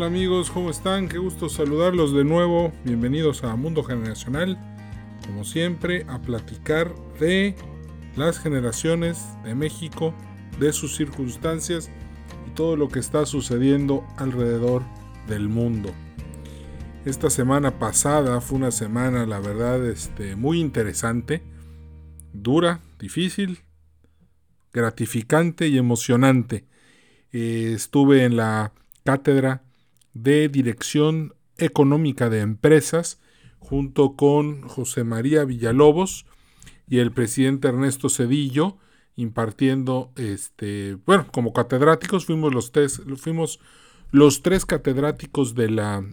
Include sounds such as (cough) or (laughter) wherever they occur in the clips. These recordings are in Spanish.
Hola amigos, ¿cómo están? Qué gusto saludarlos de nuevo. Bienvenidos a Mundo Generacional. Como siempre, a platicar de las generaciones de México, de sus circunstancias y todo lo que está sucediendo alrededor del mundo. Esta semana pasada fue una semana, la verdad, este, muy interesante, dura, difícil, gratificante y emocionante. Eh, estuve en la cátedra de Dirección Económica de Empresas, junto con José María Villalobos y el presidente Ernesto Cedillo, impartiendo, este, bueno, como catedráticos, fuimos los tres, fuimos los tres catedráticos de, la,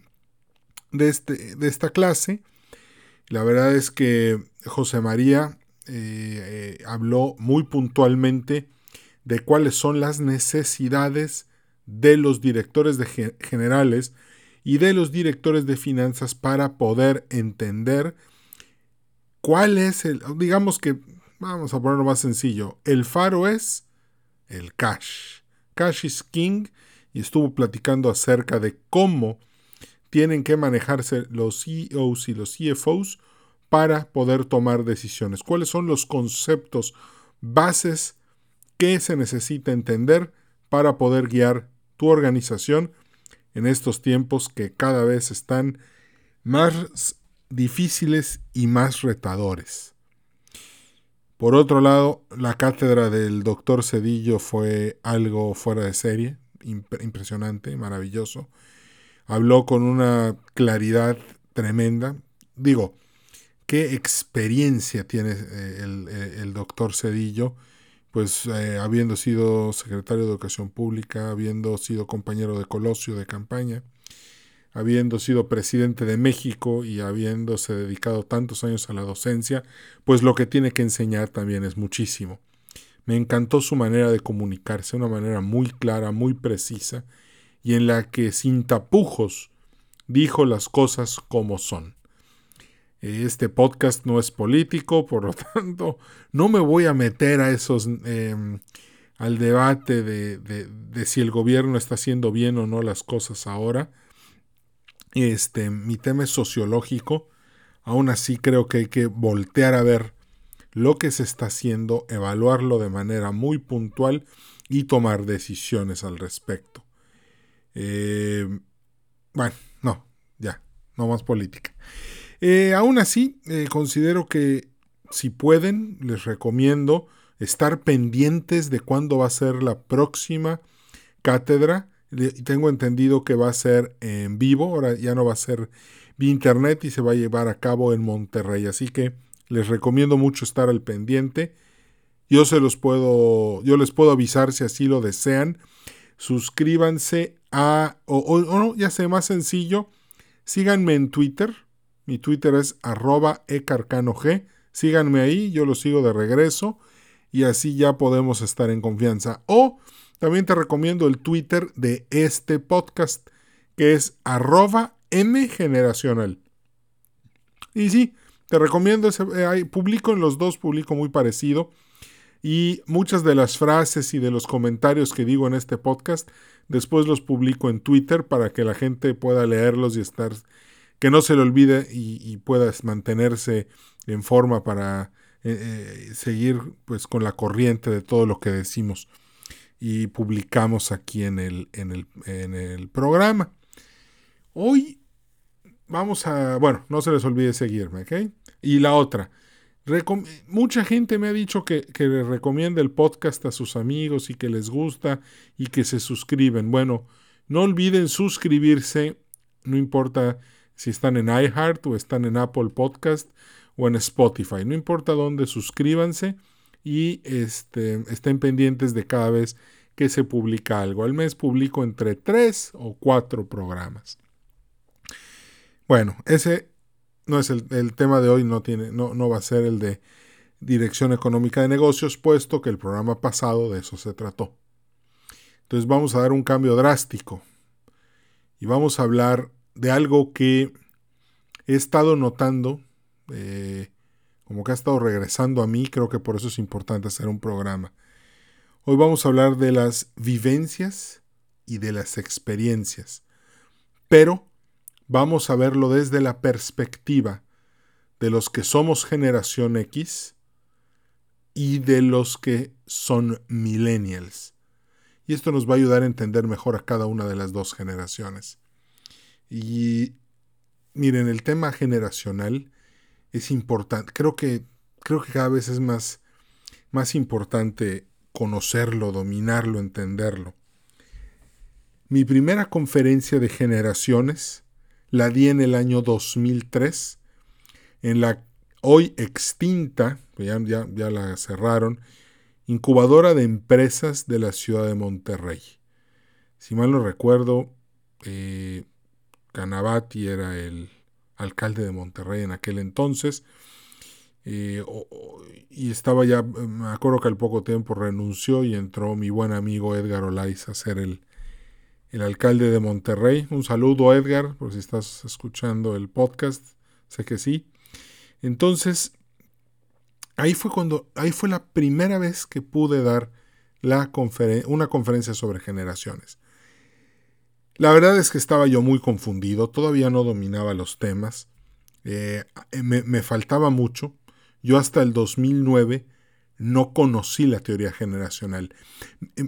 de, este, de esta clase. La verdad es que José María eh, eh, habló muy puntualmente de cuáles son las necesidades de los directores de generales y de los directores de finanzas para poder entender cuál es el, digamos que, vamos a ponerlo más sencillo, el faro es el cash. Cash is king y estuvo platicando acerca de cómo tienen que manejarse los CEOs y los CFOs para poder tomar decisiones. ¿Cuáles son los conceptos bases que se necesita entender para poder guiar tu organización en estos tiempos que cada vez están más difíciles y más retadores. Por otro lado, la cátedra del doctor Cedillo fue algo fuera de serie, impresionante, maravilloso. Habló con una claridad tremenda. Digo, qué experiencia tiene eh, el, eh, el doctor Cedillo pues eh, habiendo sido secretario de Educación Pública, habiendo sido compañero de Colosio de campaña, habiendo sido presidente de México y habiéndose dedicado tantos años a la docencia, pues lo que tiene que enseñar también es muchísimo. Me encantó su manera de comunicarse, una manera muy clara, muy precisa, y en la que sin tapujos dijo las cosas como son. Este podcast no es político, por lo (laughs) tanto, no me voy a meter a esos em, al debate de, de, si el gobierno está haciendo bien o no las cosas ahora. Este, mi tema es sociológico. Aún así creo que hay que voltear a ver lo que se está haciendo, evaluarlo de manera muy puntual y tomar decisiones al respecto. Eh, bueno, no, ya, no más política. Eh, aún así, eh, considero que si pueden, les recomiendo estar pendientes de cuándo va a ser la próxima cátedra. Tengo entendido que va a ser en vivo, ahora ya no va a ser vía internet y se va a llevar a cabo en Monterrey. Así que les recomiendo mucho estar al pendiente. Yo se los puedo, yo les puedo avisar si así lo desean. Suscríbanse a, o, o no, ya sé, más sencillo, síganme en Twitter, mi Twitter es arroba ecarcanog. Síganme ahí, yo lo sigo de regreso y así ya podemos estar en confianza. O también te recomiendo el Twitter de este podcast, que es arroba. Y sí, te recomiendo, ese, eh, publico en los dos, publico muy parecido. Y muchas de las frases y de los comentarios que digo en este podcast, después los publico en Twitter para que la gente pueda leerlos y estar que no se le olvide y, puedas mantenerse en forma para eh, eh, seguir pues con la corriente de todo lo que decimos y publicamos aquí en el, en el, en el programa. Hoy vamos a, bueno, no se les olvide seguirme, ¿ok? Y la otra, mucha gente me ha dicho que, que le recomienda el podcast a sus amigos y que les gusta y que se suscriben. Bueno, no olviden suscribirse, no importa si están en iHeart o están en Apple Podcast o en Spotify. No importa dónde, suscríbanse y este, estén pendientes de cada vez que se publica algo. Al mes publico entre tres o cuatro programas. Bueno, ese no es el, tema de hoy, no, no va a ser el de Dirección Económica de Negocios, puesto que el programa pasado de eso se trató. Entonces vamos a dar un cambio drástico y vamos a hablar de algo que he estado notando, eh, como que ha estado regresando a mí, creo que por eso es importante hacer un programa. Hoy vamos a hablar de las vivencias y de las experiencias. pero vamos a verlo desde la perspectiva de los que somos generación X y de los que son millennials. Y esto nos va a ayudar a entender mejor a cada una de las dos generaciones. Y miren, el tema generacional es importante. Creo que, creo que cada vez es más, más importante conocerlo, dominarlo, entenderlo. Mi primera conferencia de generaciones la di en el año 2003 en la hoy extinta, ya, ya, la cerraron, incubadora de empresas de la ciudad de Monterrey. Si mal no recuerdo, eh, Canavati era el alcalde de Monterrey en aquel entonces. Eh, y estaba ya, me acuerdo que al poco tiempo renunció y entró mi buen amigo Edgar Olaiz a ser el, el alcalde de Monterrey. Un saludo Edgar, por si estás escuchando el podcast, sé que sí. Entonces, ahí fue cuando, ahí fue la primera vez que pude dar la una conferencia sobre generaciones. La verdad es que estaba yo muy confundido, todavía no dominaba los temas, eh, me, me, faltaba mucho. Yo hasta el 2009 no conocí la teoría generacional.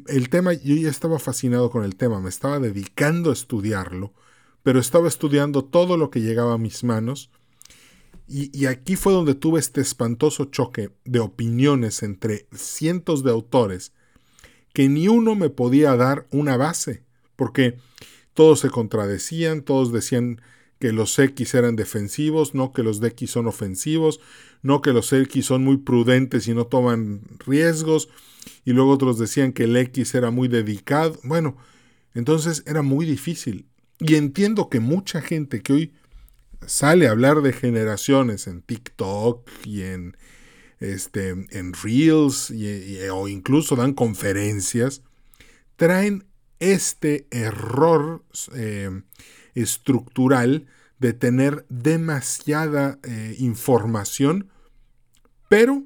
El tema, yo ya estaba fascinado con el tema, me estaba dedicando a estudiarlo, pero estaba estudiando todo lo que llegaba a mis manos y, aquí fue donde tuve este espantoso choque de opiniones entre cientos de autores que ni uno me podía dar una base, porque todos se contradecían, todos decían que los X eran defensivos, no que los X son ofensivos, no que los X son muy prudentes y no toman riesgos, y luego otros decían que el X era muy dedicado. Bueno, entonces era muy difícil. Y entiendo que mucha gente que hoy sale a hablar de generaciones en TikTok y en, este, en Reels o incluso dan conferencias, traen este error eh, estructural de tener demasiada eh, información, pero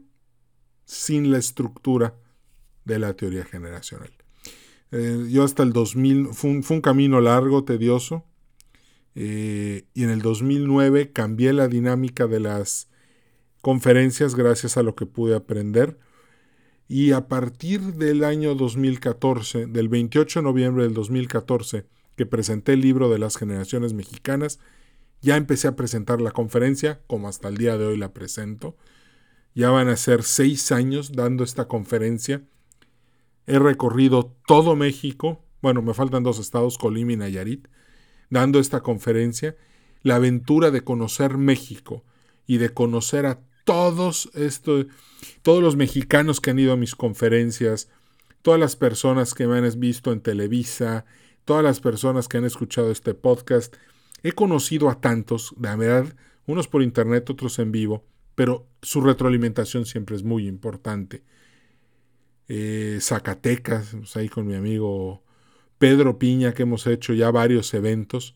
sin la estructura de la teoría generacional. Eh, yo hasta el 2000, fue un camino largo, tedioso, y en el 2009 cambié la dinámica de las conferencias gracias a lo que pude aprender. Y a partir del año 2014, del 28 de noviembre del 2014, que presenté el libro de las generaciones mexicanas, ya empecé a presentar la conferencia, como hasta el día de hoy la presento. Ya van a ser seis años dando esta conferencia. He recorrido todo México. Bueno, me faltan dos estados, Colima y Nayarit dando esta conferencia, la aventura de conocer México y de conocer a todos estos, todos los mexicanos que han ido a mis conferencias, todas las personas que me han visto en Televisa, todas las personas que han escuchado este podcast. He conocido a tantos, de verdad, unos por internet, otros en vivo, pero su retroalimentación siempre es muy importante. Eh, Zacatecas, pues, ahí con mi amigo Pedro Piña, que hemos hecho ya varios eventos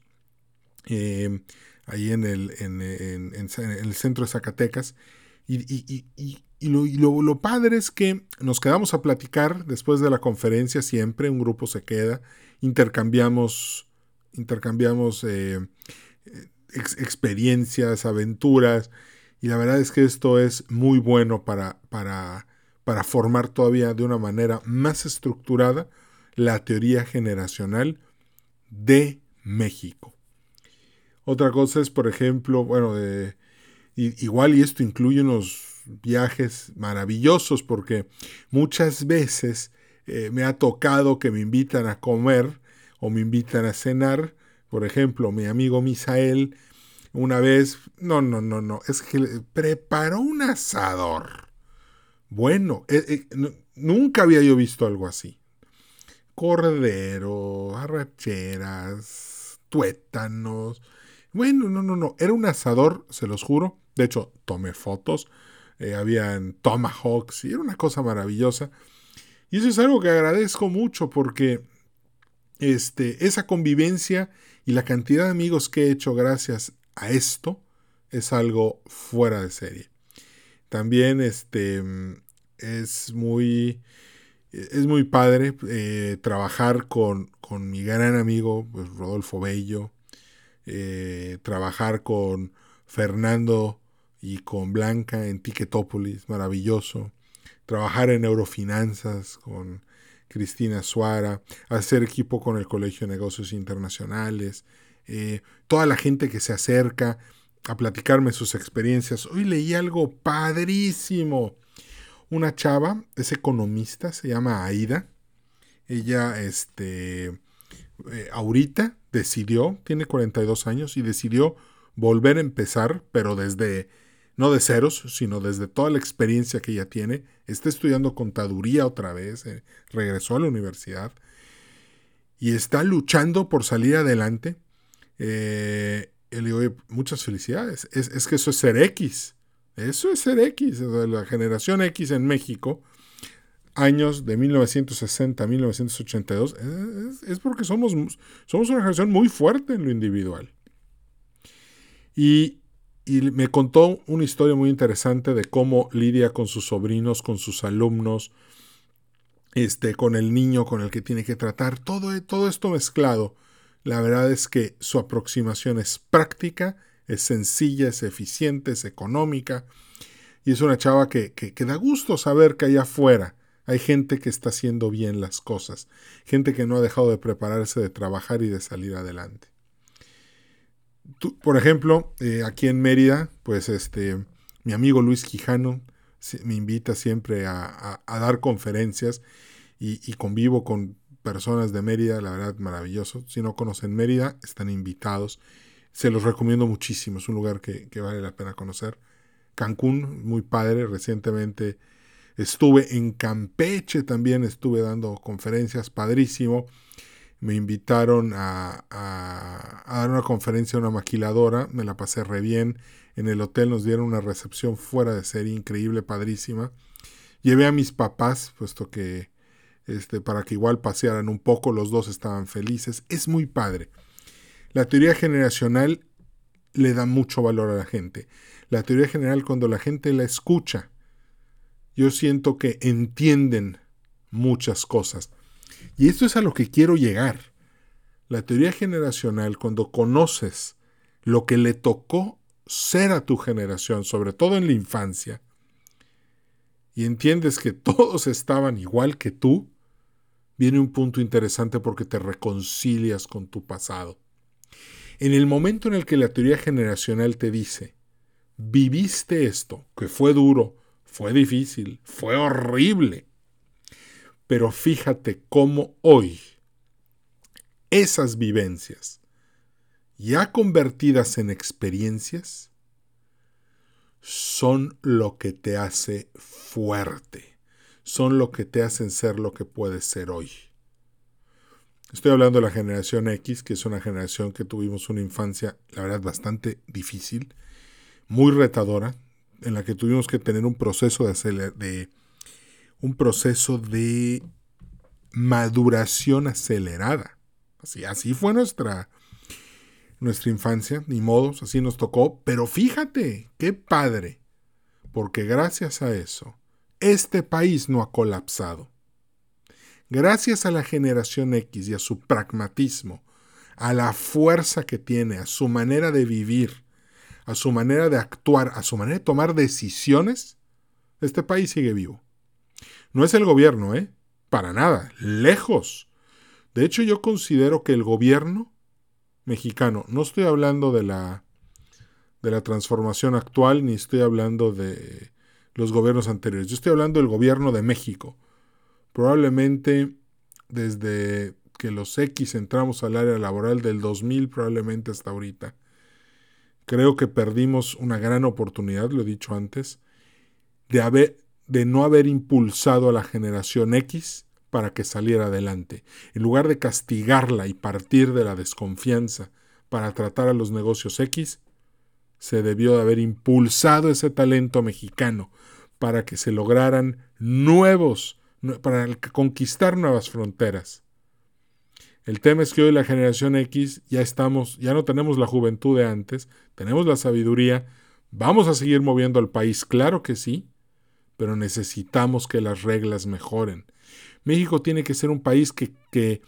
eh, ahí en el, en, el, centro de Zacatecas. Y, lo, padre es que nos quedamos a platicar después de la conferencia siempre, un grupo se queda, intercambiamos, intercambiamos eh, experiencias, aventuras, y la verdad es que esto es muy bueno para, para formar todavía de una manera más estructurada la teoría generacional de México. Otra cosa es, por ejemplo, bueno, igual y esto incluye unos viajes maravillosos porque muchas veces eh, me ha tocado que me invitan a comer o me invitan a cenar. Por ejemplo, mi amigo Misael una vez, no, no, no, no, es que preparó un asador. Bueno, eh, eh, nunca había yo visto algo así cordero, arracheras, tuétanos. Bueno, no, no, no. Era un asador, se los juro. De hecho, tomé fotos. Eh, habían tomahawks y era una cosa maravillosa. Y eso es algo que agradezco mucho porque este, esa convivencia y la cantidad de amigos que he hecho gracias a esto es algo fuera de serie. También este, es muy es muy padre eh, trabajar con, mi gran amigo pues, Rodolfo Bello, eh, trabajar con Fernando y con Blanca en Ticketopolis, maravilloso. Trabajar en neurofinanzas con Cristina Suara, hacer equipo con el Colegio de Negocios Internacionales, eh, toda la gente que se acerca a platicarme sus experiencias. Hoy leí algo padrísimo. Una chava, es economista, se llama Aida. Ella, este, eh, ahorita decidió, tiene 42 años y decidió volver a empezar, pero desde, no de ceros, sino desde toda la experiencia que ella tiene. Está estudiando contaduría otra vez, eh, regresó a la universidad y está luchando por salir adelante. Eh, le digo, muchas felicidades. Es, que eso es ser X. Eso es ser X. la generación X en México, años de 1960 a 1982, es, porque somos, somos una generación muy fuerte en lo individual. Y, me contó una historia muy interesante de cómo lidia con sus sobrinos, con sus alumnos, este, con el niño con el que tiene que tratar, todo, todo esto mezclado la verdad es que su aproximación es práctica, es sencilla, es eficiente, es económica. Y es una chava que, que, da gusto saber que allá afuera hay gente que está haciendo bien las cosas, gente que no ha dejado de prepararse, de trabajar y de salir adelante. por ejemplo, eh, aquí en Mérida, pues este, mi amigo Luis Quijano me invita siempre a, dar conferencias y, convivo con personas de Mérida, la verdad maravilloso. Si no conocen Mérida, están invitados. Se los recomiendo muchísimo, es un lugar que, vale la pena conocer. Cancún, muy padre, recientemente estuve en Campeche también, estuve dando conferencias, padrísimo. Me invitaron a, a, dar una conferencia a una maquiladora, me la pasé re bien. En el hotel nos dieron una recepción fuera de serie, increíble, padrísima. Llevé a mis papás, puesto que este, para que igual pasearan un poco, los dos estaban felices. Es muy padre. La teoría generacional le da mucho valor a la gente. La teoría general, cuando la gente la escucha, yo siento que entienden muchas cosas. Y esto es a lo que quiero llegar. La teoría generacional, cuando conoces lo que le tocó ser a tu generación, sobre todo en la infancia, y entiendes que (laughs) todos estaban igual que tú, viene un punto interesante porque te reconcilias con tu pasado. En el momento en el que la teoría generacional te dice, viviste esto, que fue duro, fue difícil, fue horrible, pero fíjate cómo hoy esas vivencias, ya convertidas en experiencias, son lo que te hace fuerte son lo que te hacen ser lo que puedes ser hoy. Estoy hablando de la generación X, que es una generación que tuvimos una infancia, la verdad, bastante difícil, muy retadora, en la que tuvimos que tener un proceso de, de un proceso de maduración acelerada. Así, así fue nuestra, nuestra infancia, ni modos, así nos tocó. Pero fíjate, qué padre, porque gracias a eso este país no ha colapsado. Gracias a la generación X y a su pragmatismo, a la fuerza que tiene, a su manera de vivir, a su manera de actuar, a su manera de tomar decisiones, este país sigue vivo. No es el gobierno, ¿eh? Para nada, lejos. De hecho, yo considero que el gobierno mexicano, no estoy hablando de la, de la transformación actual, ni estoy hablando de los gobiernos anteriores. Yo estoy hablando del gobierno de México. Probablemente desde que los X entramos al área laboral del 2000, probablemente hasta ahorita. Creo que perdimos una gran oportunidad, lo he dicho antes, de, haber, de no haber impulsado a la generación X para que saliera adelante. En lugar de castigarla y partir de la desconfianza para tratar a los negocios X, se debió de haber impulsado ese talento mexicano para que se lograran nuevos, para conquistar nuevas fronteras. El tema es que hoy la generación X ya estamos, ya no tenemos la juventud de antes, tenemos la sabiduría, vamos a seguir moviendo al país, claro que sí, pero necesitamos que las reglas mejoren. México tiene que ser un país que, que,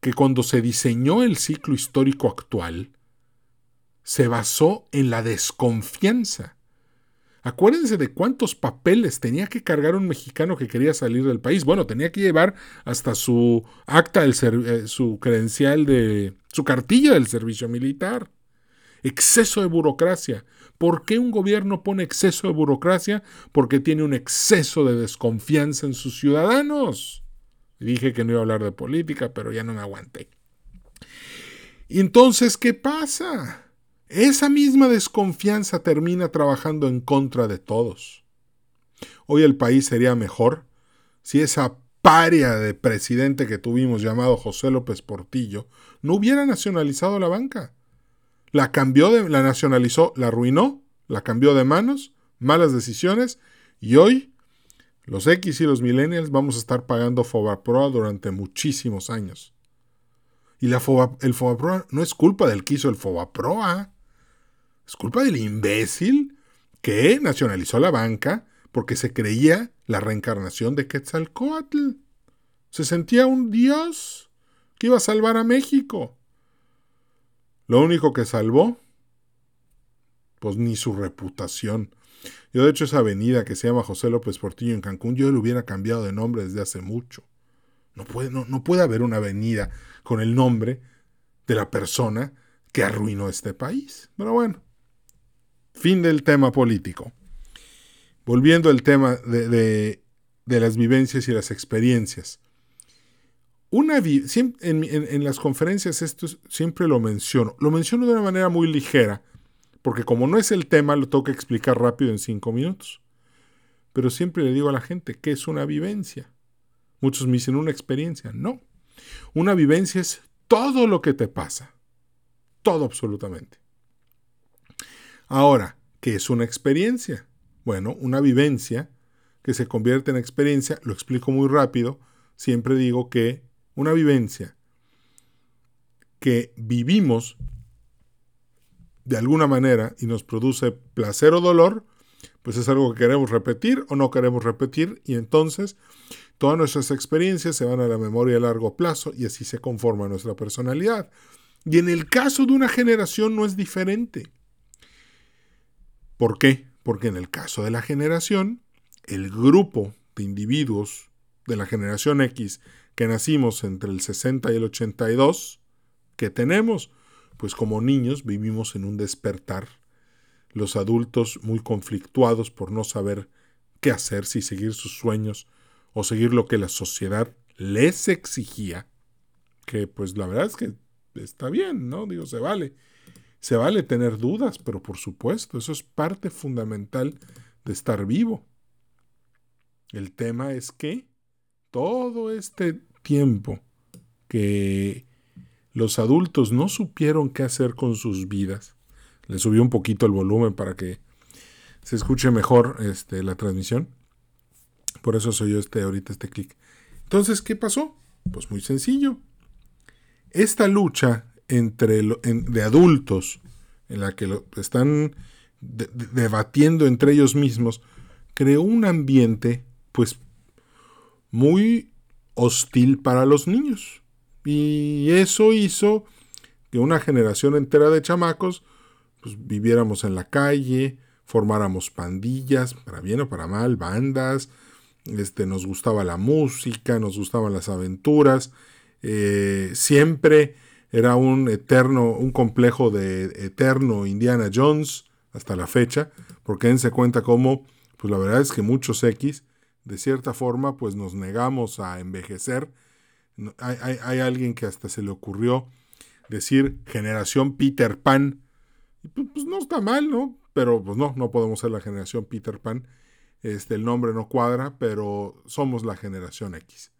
que cuando se diseñó el ciclo histórico actual, se basó en la desconfianza. Acuérdense de cuántos papeles tenía que cargar un mexicano que quería salir del país. Bueno, tenía que llevar hasta su acta, eh, su credencial de, su cartilla del servicio militar. Exceso de burocracia. ¿Por qué un gobierno pone exceso de burocracia? Porque tiene un exceso de desconfianza en sus ciudadanos. Dije que no iba a hablar de política, pero ya no me aguanté. Y entonces, ¿qué pasa? Esa misma desconfianza termina trabajando en contra de todos. Hoy el país sería mejor si esa paria de presidente que tuvimos llamado José López Portillo no hubiera nacionalizado la banca. La cambió, de, la nacionalizó, la arruinó, la cambió de manos, malas decisiones y hoy los X y los millennials vamos a estar pagando Fobaproa durante muchísimos años. Y la el Fobaproa no es culpa del que hizo el Fobaproa. Es culpa del imbécil que nacionalizó la banca porque se creía la reencarnación de Quetzalcoatl. Se sentía un dios que iba a salvar a México. Lo único que salvó, pues ni su reputación. Yo de hecho esa avenida que se llama José López Portillo en Cancún, yo le hubiera cambiado de nombre desde hace mucho. No puede, no, no puede haber una avenida con el nombre de la persona que arruinó este país. Pero bueno, fin del tema político. Volviendo al tema de, las vivencias y las experiencias. Una en, en, las conferencias esto siempre lo menciono. Lo menciono de una manera muy ligera, porque como no es el tema, lo tengo que explicar rápido en cinco minutos. Pero siempre le digo a la gente que es una vivencia. Muchos me dicen una experiencia. No. Una vivencia es todo lo que te pasa. Todo absolutamente. Ahora, ¿qué es una experiencia? Bueno, una vivencia que se convierte en experiencia, lo explico muy rápido, siempre digo que una vivencia que vivimos de alguna manera y nos produce placer o dolor, pues es algo que queremos repetir o no queremos repetir y entonces todas nuestras experiencias se van a la memoria a largo plazo y así se conforma nuestra personalidad. Y en el caso de una generación no es diferente. ¿Por qué? Porque en el caso de la generación, el grupo de individuos de la generación X que nacimos entre el 60 y el 82, que tenemos? pues como niños vivimos en un despertar, los adultos muy conflictuados por no saber qué hacer, si seguir sus sueños o seguir lo que la sociedad les exigía, que pues la verdad es que está bien, ¿no? Digo, se vale. Se vale tener dudas, pero por supuesto, eso es parte fundamental de estar vivo. El tema es que todo este tiempo que los adultos no supieron qué hacer con sus vidas. Le subió un poquito el volumen para que se escuche mejor este, la transmisión. Por eso soy yo este, ahorita este clic. Entonces, ¿qué pasó? Pues muy sencillo. Esta lucha entre de adultos, en la que están debatiendo entre ellos mismos, creó un ambiente, pues, muy hostil para los niños. Y eso hizo que una generación entera de chamacos pues, viviéramos en la calle, formáramos pandillas, para bien o para mal, bandas, este, nos gustaba la música, nos gustaban las aventuras, eh, siempre era un eterno, un complejo de eterno Indiana Jones hasta la fecha, porque él se cuenta como, pues la verdad es que muchos X, de cierta forma, pues nos negamos a envejecer hay, alguien que hasta se le ocurrió decir generación Peter Pan. Pues, pues, no está mal, ¿no? Pero pues no, no podemos ser la generación Peter Pan. Este, el nombre no cuadra, pero somos la generación X.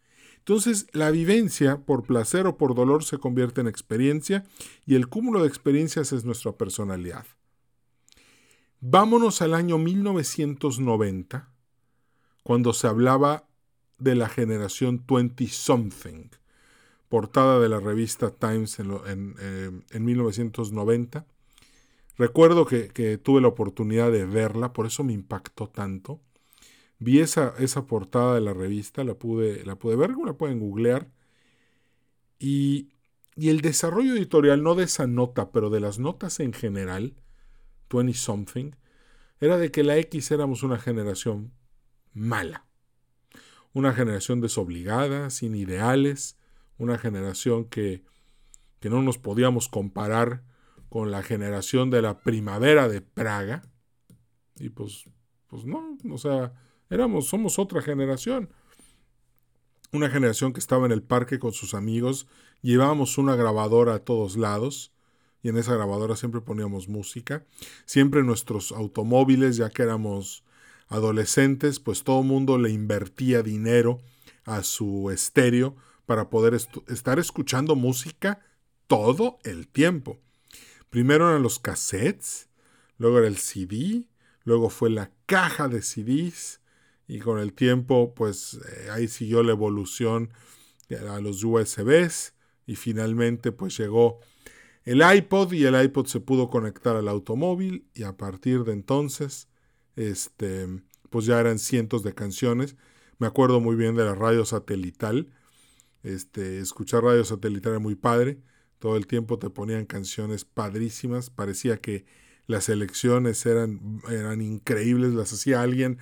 Entonces, la vivencia, por placer o por dolor, se convierte en experiencia y el cúmulo de experiencias es nuestra personalidad. Vámonos al año 1990, cuando se hablaba de la generación 20 something, portada de la revista Times en, 1990. Eh, Recuerdo que, tuve la oportunidad de verla, por eso me impactó tanto. Vi esa, esa portada de la revista, la pude, la pude ver, la pueden googlear. Y y el desarrollo editorial, no de esa nota, pero de las notas en general, 20 something, era de que la X éramos una generación mala. Una generación desobligada, sin ideales, una generación que, que no nos podíamos comparar con la generación de la primavera de Praga. Y pues, pues no, o sea, éramos, somos otra generación. Una generación que estaba en el parque con sus amigos, llevábamos una grabadora a todos lados, y en esa grabadora siempre poníamos música. Siempre nuestros automóviles, ya que éramos adolescentes, pues todo el mundo le invertía dinero a su estéreo para poder estar escuchando música todo el tiempo. Primero eran los cassettes, luego era el CD, luego fue la caja de CDs y con el tiempo pues eh, ahí siguió la evolución a los USBs y finalmente pues llegó el iPod y el iPod se pudo conectar al automóvil y a partir de entonces este pues ya eran cientos de canciones. Me acuerdo muy bien de la radio satelital. Este, escuchar radio satelital era muy padre. Todo el tiempo te ponían canciones padrísimas. Parecía que las elecciones eran, eran increíbles. Las hacía alguien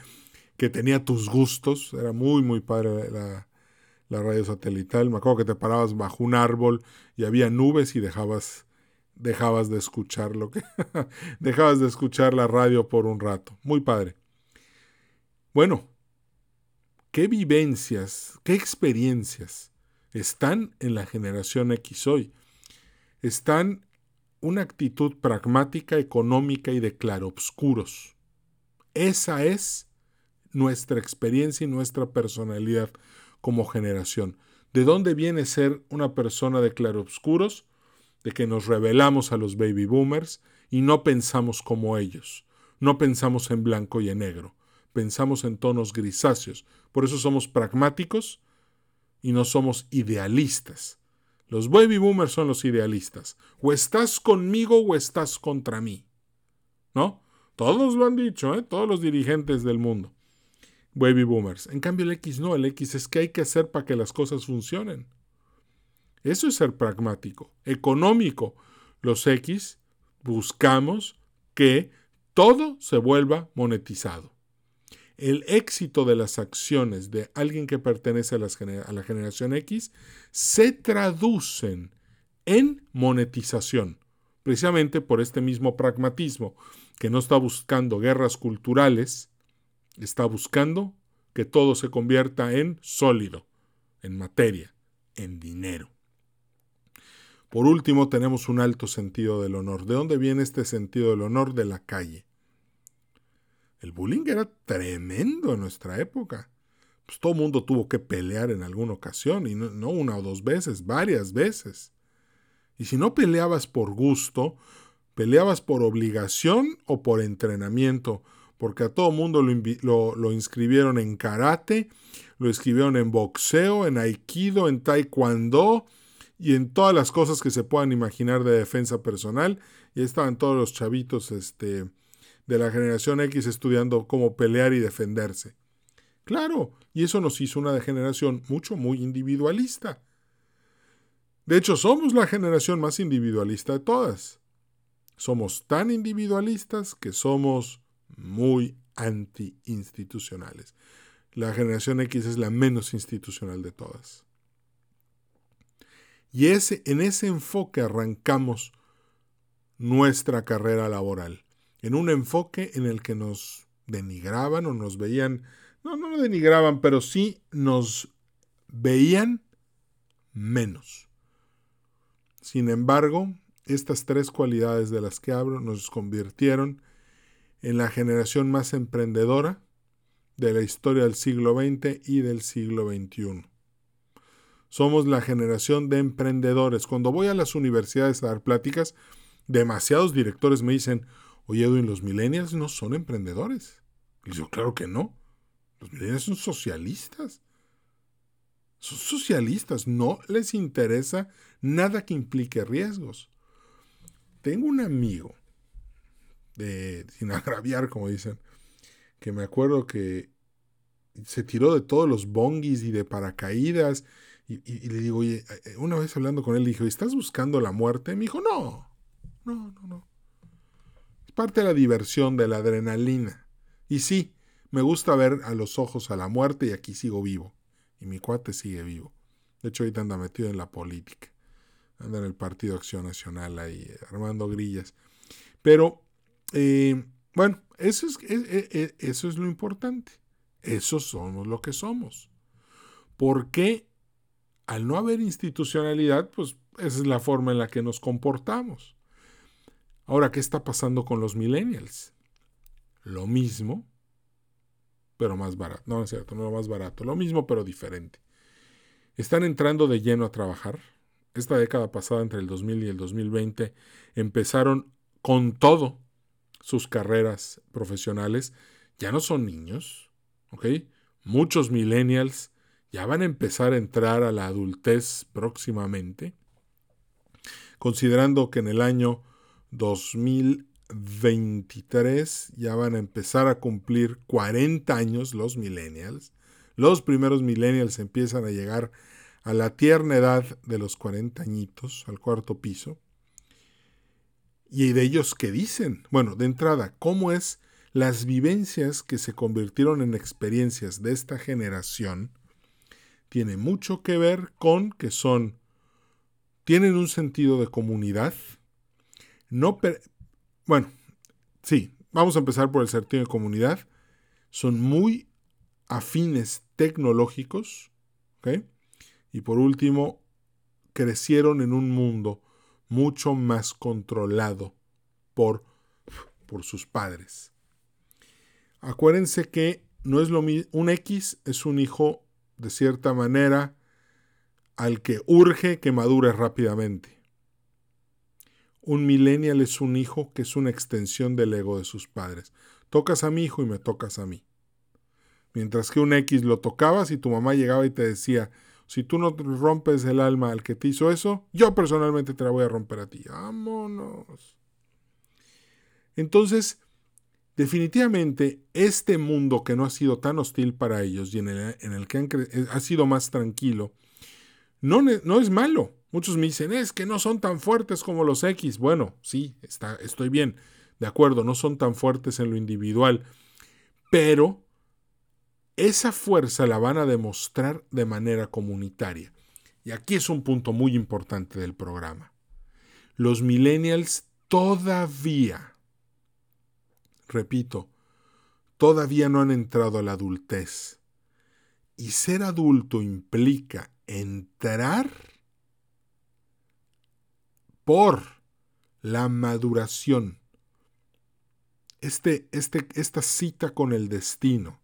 que tenía tus gustos. Era muy, muy padre la, la radio satelital. Me acuerdo que te parabas bajo un árbol y había nubes y dejabas, dejabas de escuchar lo que (laughs) dejabas de escuchar la radio por un rato. Muy padre. Bueno, ¿qué vivencias, qué experiencias están en la generación X hoy? están una actitud pragmática, económica y de claroscuros. Esa es nuestra experiencia y nuestra personalidad como generación. ¿De dónde viene ser una persona de claroscuros? De que nos revelamos a los baby boomers y no pensamos como ellos. No pensamos en blanco y en negro. Pensamos en tonos grisáceos. Por eso somos pragmáticos y no somos idealistas. Los baby boomers son los idealistas. O estás conmigo o estás contra mí. ¿No? Todos lo han dicho, ¿eh? todos los dirigentes del mundo. Baby boomers. En cambio el X no, el X es que hay que hacer para que las cosas funcionen. Eso es ser pragmático, económico. Los X buscamos que todo se vuelva monetizado el éxito de las acciones de alguien que pertenece a, la generación X se traducen en monetización, precisamente por este mismo pragmatismo, que no está buscando guerras culturales, está buscando que todo se convierta en sólido, en materia, en dinero. Por último, tenemos un alto sentido del honor. ¿De dónde viene este sentido del honor? De la calle. El bullying era tremendo en nuestra época. Pues todo mundo tuvo que pelear en alguna ocasión, y no, una o dos veces, varias veces. Y si no peleabas por gusto, peleabas por obligación o por entrenamiento, porque a todo mundo lo, inscribieron en karate, lo inscribieron en boxeo, en aikido, en taekwondo y en todas las cosas que se puedan imaginar de defensa personal. Y estaban todos los chavitos este, de la generación X estudiando cómo pelear y defenderse. Claro, y eso nos hizo una generación mucho, muy individualista. De hecho, somos la generación más individualista de todas. Somos tan individualistas que somos muy anti-institucionales. La generación X es la menos institucional de todas. Y ese, en ese enfoque arrancamos nuestra carrera laboral en un enfoque en el que nos denigraban o nos veían, no, no nos denigraban, pero sí nos veían menos. Sin embargo, estas tres cualidades de las que hablo nos convirtieron en la generación más emprendedora de la historia del siglo XX y del siglo XXI. Somos la generación de emprendedores. Cuando voy a las universidades a dar pláticas, demasiados directores me dicen, Oye, Edwin, los millennials no son emprendedores. Y yo, claro que no. Los millennials son socialistas. Son socialistas. No les interesa nada que implique riesgos. Tengo un amigo, sin (laughs) agraviar, como dicen, que me acuerdo que se tiró de todos los bongis y de paracaídas Y, le digo, oye, eh, una vez hablando con él, le dije, ¿estás buscando la muerte? Me dijo, no, no, no, no. Es parte de la diversión, de la adrenalina. Y sí, me gusta ver a los ojos a la muerte y aquí sigo vivo. Y mi cuate sigue vivo. De hecho, ahorita anda metido en la política. Anda en el Partido Acción Nacional ahí, armando grillas. Pero, eh, bueno, eso es, eso es lo importante. Eso somos lo que somos. ¿Por qué al no haber institucionalidad, pues esa es la forma en la que nos comportamos. Ahora, ¿qué está pasando con los millennials? Lo mismo, pero más barato. No, es cierto, no más barato. Lo mismo, pero diferente. Están entrando de lleno a trabajar. Esta década pasada, entre el 2000 y el 2020, empezaron con todo sus carreras profesionales. Ya no son niños, ¿ok? Muchos millennials ya van a empezar a entrar a la adultez próximamente, considerando que en el año 2023 ya van a empezar a cumplir 40 años los millennials. Los primeros millennials empiezan a llegar a la tierna edad de los 40 añitos, al cuarto piso. Y de ellos, ¿qué dicen? Bueno, de entrada, ¿cómo es las vivencias que se convirtieron en experiencias de esta generación? tiene mucho que ver con que son, tienen un sentido de comunidad, no, bueno, sí, vamos a empezar por el sentido de comunidad, son muy afines tecnológicos. Y por último, crecieron en un mundo mucho más controlado por, por sus padres. Acuérdense que no es lo mismo, un X es un hijo de cierta manera, al que urge que madure rápidamente. Un millennial es un hijo que es una extensión del ego de sus padres. Tocas a mi hijo y me tocas a mí. Mientras que un X lo tocabas y tu mamá llegaba y te decía, si tú no rompes el alma al que te hizo eso, yo personalmente te la voy a romper a ti. Vámonos. Entonces, Definitivamente, este mundo que no ha sido tan hostil para ellos y en el, que eh, ha sido más tranquilo, no, no, es malo. Muchos me dicen, es que no son tan fuertes como los X. Bueno, sí, está, estoy bien, de acuerdo, no son tan fuertes en lo individual, pero esa fuerza la van a demostrar de manera comunitaria. Y aquí es un punto muy importante del programa. Los millennials todavía repito, todavía no han entrado a la adultez. Y ser adulto implica entrar por la maduración. Este, este, esta cita con el destino,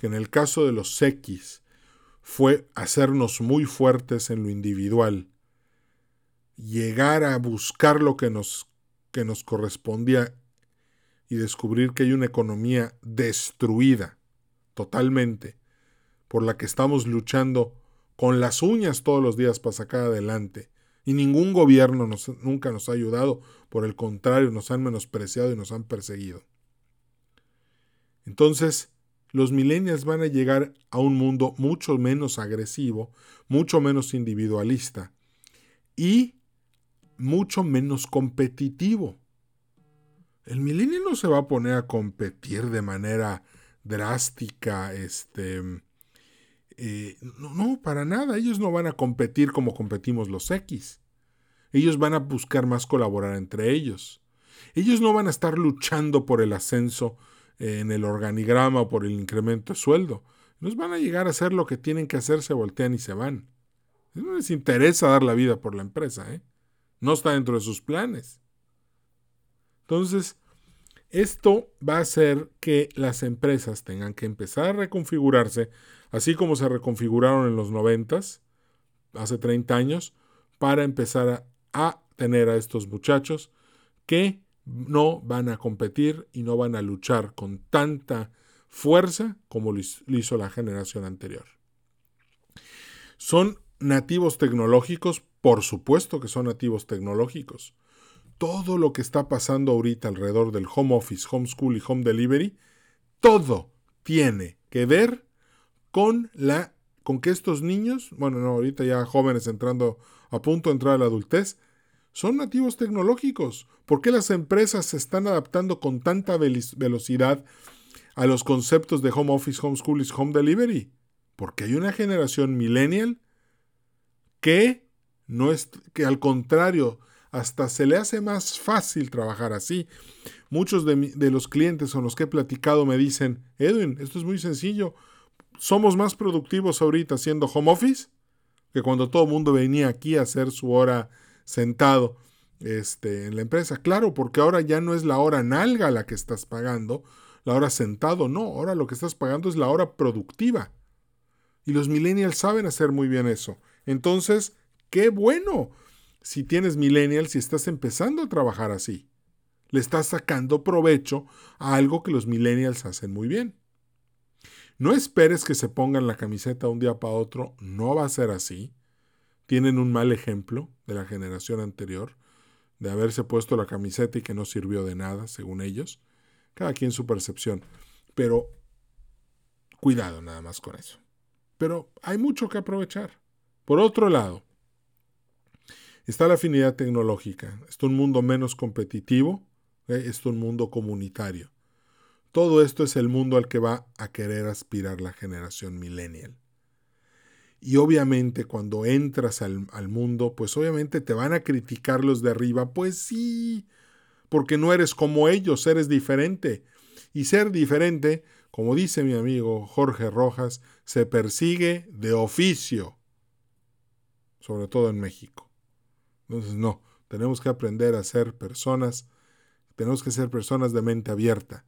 que en el caso de los X fue hacernos muy fuertes en lo individual, llegar a buscar lo que nos, que nos correspondía y descubrir que hay una economía destruida totalmente, por la que estamos luchando con las uñas todos los días para sacar adelante. Y ningún gobierno nos, nunca nos ha ayudado, por el contrario, nos han menospreciado y nos han perseguido. Entonces, los millennials van a llegar a un mundo mucho menos agresivo, mucho menos individualista y mucho menos competitivo. El milenio no se va a poner a competir de manera drástica, este... Eh, no, no, para nada. Ellos no van a competir como competimos los X. Ellos van a buscar más colaborar entre ellos. Ellos no van a estar luchando por el ascenso en el organigrama o por el incremento de sueldo. Nos van a llegar a hacer lo que tienen que hacer, se voltean y se van. No les interesa dar la vida por la empresa, ¿eh? No está dentro de sus planes. Entonces, esto va a hacer que las empresas tengan que empezar a reconfigurarse, así como se reconfiguraron en los 90, hace 30 años, para empezar a, tener a estos muchachos que no van a competir y no van a luchar con tanta fuerza como lo hizo la generación anterior. ¿Son nativos tecnológicos? Por supuesto que son nativos tecnológicos todo lo que está pasando ahorita alrededor del home office, homeschool y home delivery, todo tiene que ver con la con que estos niños, bueno, no, ahorita ya jóvenes entrando a punto de entrar a la adultez, son nativos tecnológicos. ¿Por qué las empresas se están adaptando con tanta velocidad a los conceptos de home office, homeschool y home delivery? Porque hay una generación millennial que no es que al contrario, hasta se le hace más fácil trabajar así. Muchos de, de, los clientes con los que he platicado me dicen, Edwin, esto es muy sencillo. Somos más productivos ahorita haciendo home office que cuando todo el mundo venía aquí a hacer su hora sentado este, en la empresa. Claro, porque ahora ya no es la hora nalga la que estás pagando, la hora sentado, no, ahora lo que estás pagando es la hora productiva. Y los millennials saben hacer muy bien eso. Entonces, qué bueno si tienes millennials y estás empezando a trabajar así. Le estás sacando provecho a algo que los millennials hacen muy bien. No esperes que se pongan la camiseta un día para otro, no va a ser así tienen un mal ejemplo de la generación anterior, de haberse puesto la camiseta y que no sirvió de nada, según ellos. Cada quien su percepción. Pero cuidado nada más con eso. Pero hay mucho que aprovechar. Por otro lado, está la afinidad tecnológica. Es un mundo menos competitivo, ¿eh? es un mundo comunitario. Todo esto es el mundo al que va a querer aspirar la generación millennial. Y obviamente cuando entras al, mundo, pues obviamente te van a criticar los de arriba. Pues sí, porque no eres como ellos, eres diferente. Y ser diferente, como dice mi amigo Jorge Rojas, se persigue de oficio, sobre todo en México. Entonces, no, tenemos que aprender a ser personas, tenemos que ser personas de mente abierta,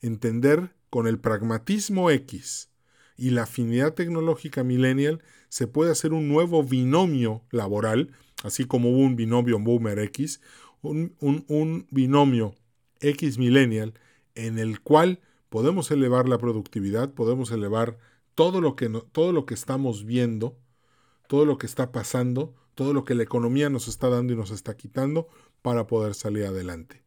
entender con el pragmatismo X y la afinidad tecnológica millennial, se puede hacer un nuevo binomio laboral, así como hubo un binomio Boomer X, un, un binomio X millennial en el cual podemos elevar la productividad, podemos elevar todo lo que, todo lo que estamos viendo, todo lo que está pasando, todo lo que la economía nos está dando y nos está quitando para poder salir adelante.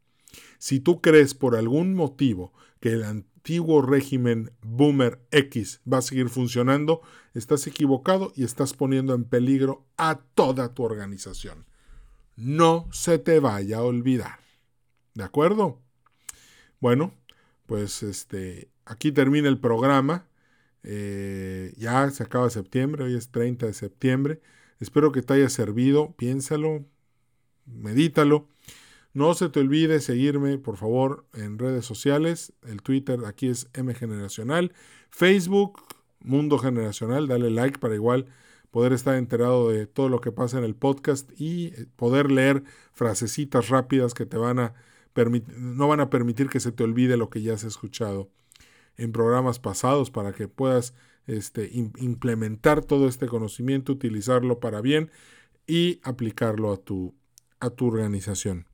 Si tú crees por algún motivo que el antiguo régimen Boomer X va a seguir funcionando, estás equivocado y estás poniendo en peligro a toda tu organización. No se te vaya a olvidar. ¿De acuerdo? Bueno, pues este, aquí termina el programa. Eh, ya se acaba septiembre, hoy es 30 de septiembre. Espero que te haya servido. Piénsalo, medítalo. No se te olvide seguirme, por favor, en redes sociales. El Twitter aquí es M Generacional. Facebook, Mundo Generacional. Dale like para igual poder estar enterado de todo lo que pasa en el podcast y eh, poder leer frasecitas rápidas que te van a no van a permitir que se te olvide lo que ya has escuchado en programas pasados para que puedas este, implementar todo este conocimiento, utilizarlo para bien y aplicarlo a tu, a tu organización.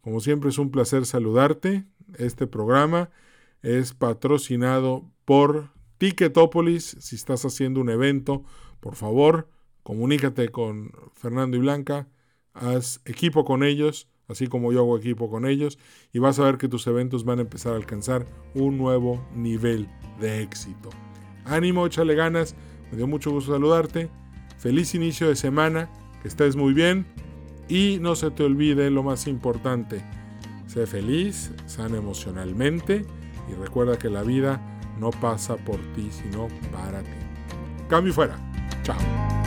Como siempre es un placer saludarte. Este programa es patrocinado por Ticketopolis. Si estás haciendo un evento, por favor, comunícate con Fernando y Blanca, haz equipo con ellos, así como yo hago equipo con ellos, y vas a ver que tus eventos van a empezar a alcanzar un nuevo nivel de éxito. Ánimo, échale ganas, me dio mucho gusto saludarte. Feliz inicio de semana, que estés muy bien y no se te olvide lo más importante, sé feliz, sana emocionalmente y recuerda que la vida no pasa por ti, sino para ti. Cambio fuera. Chao.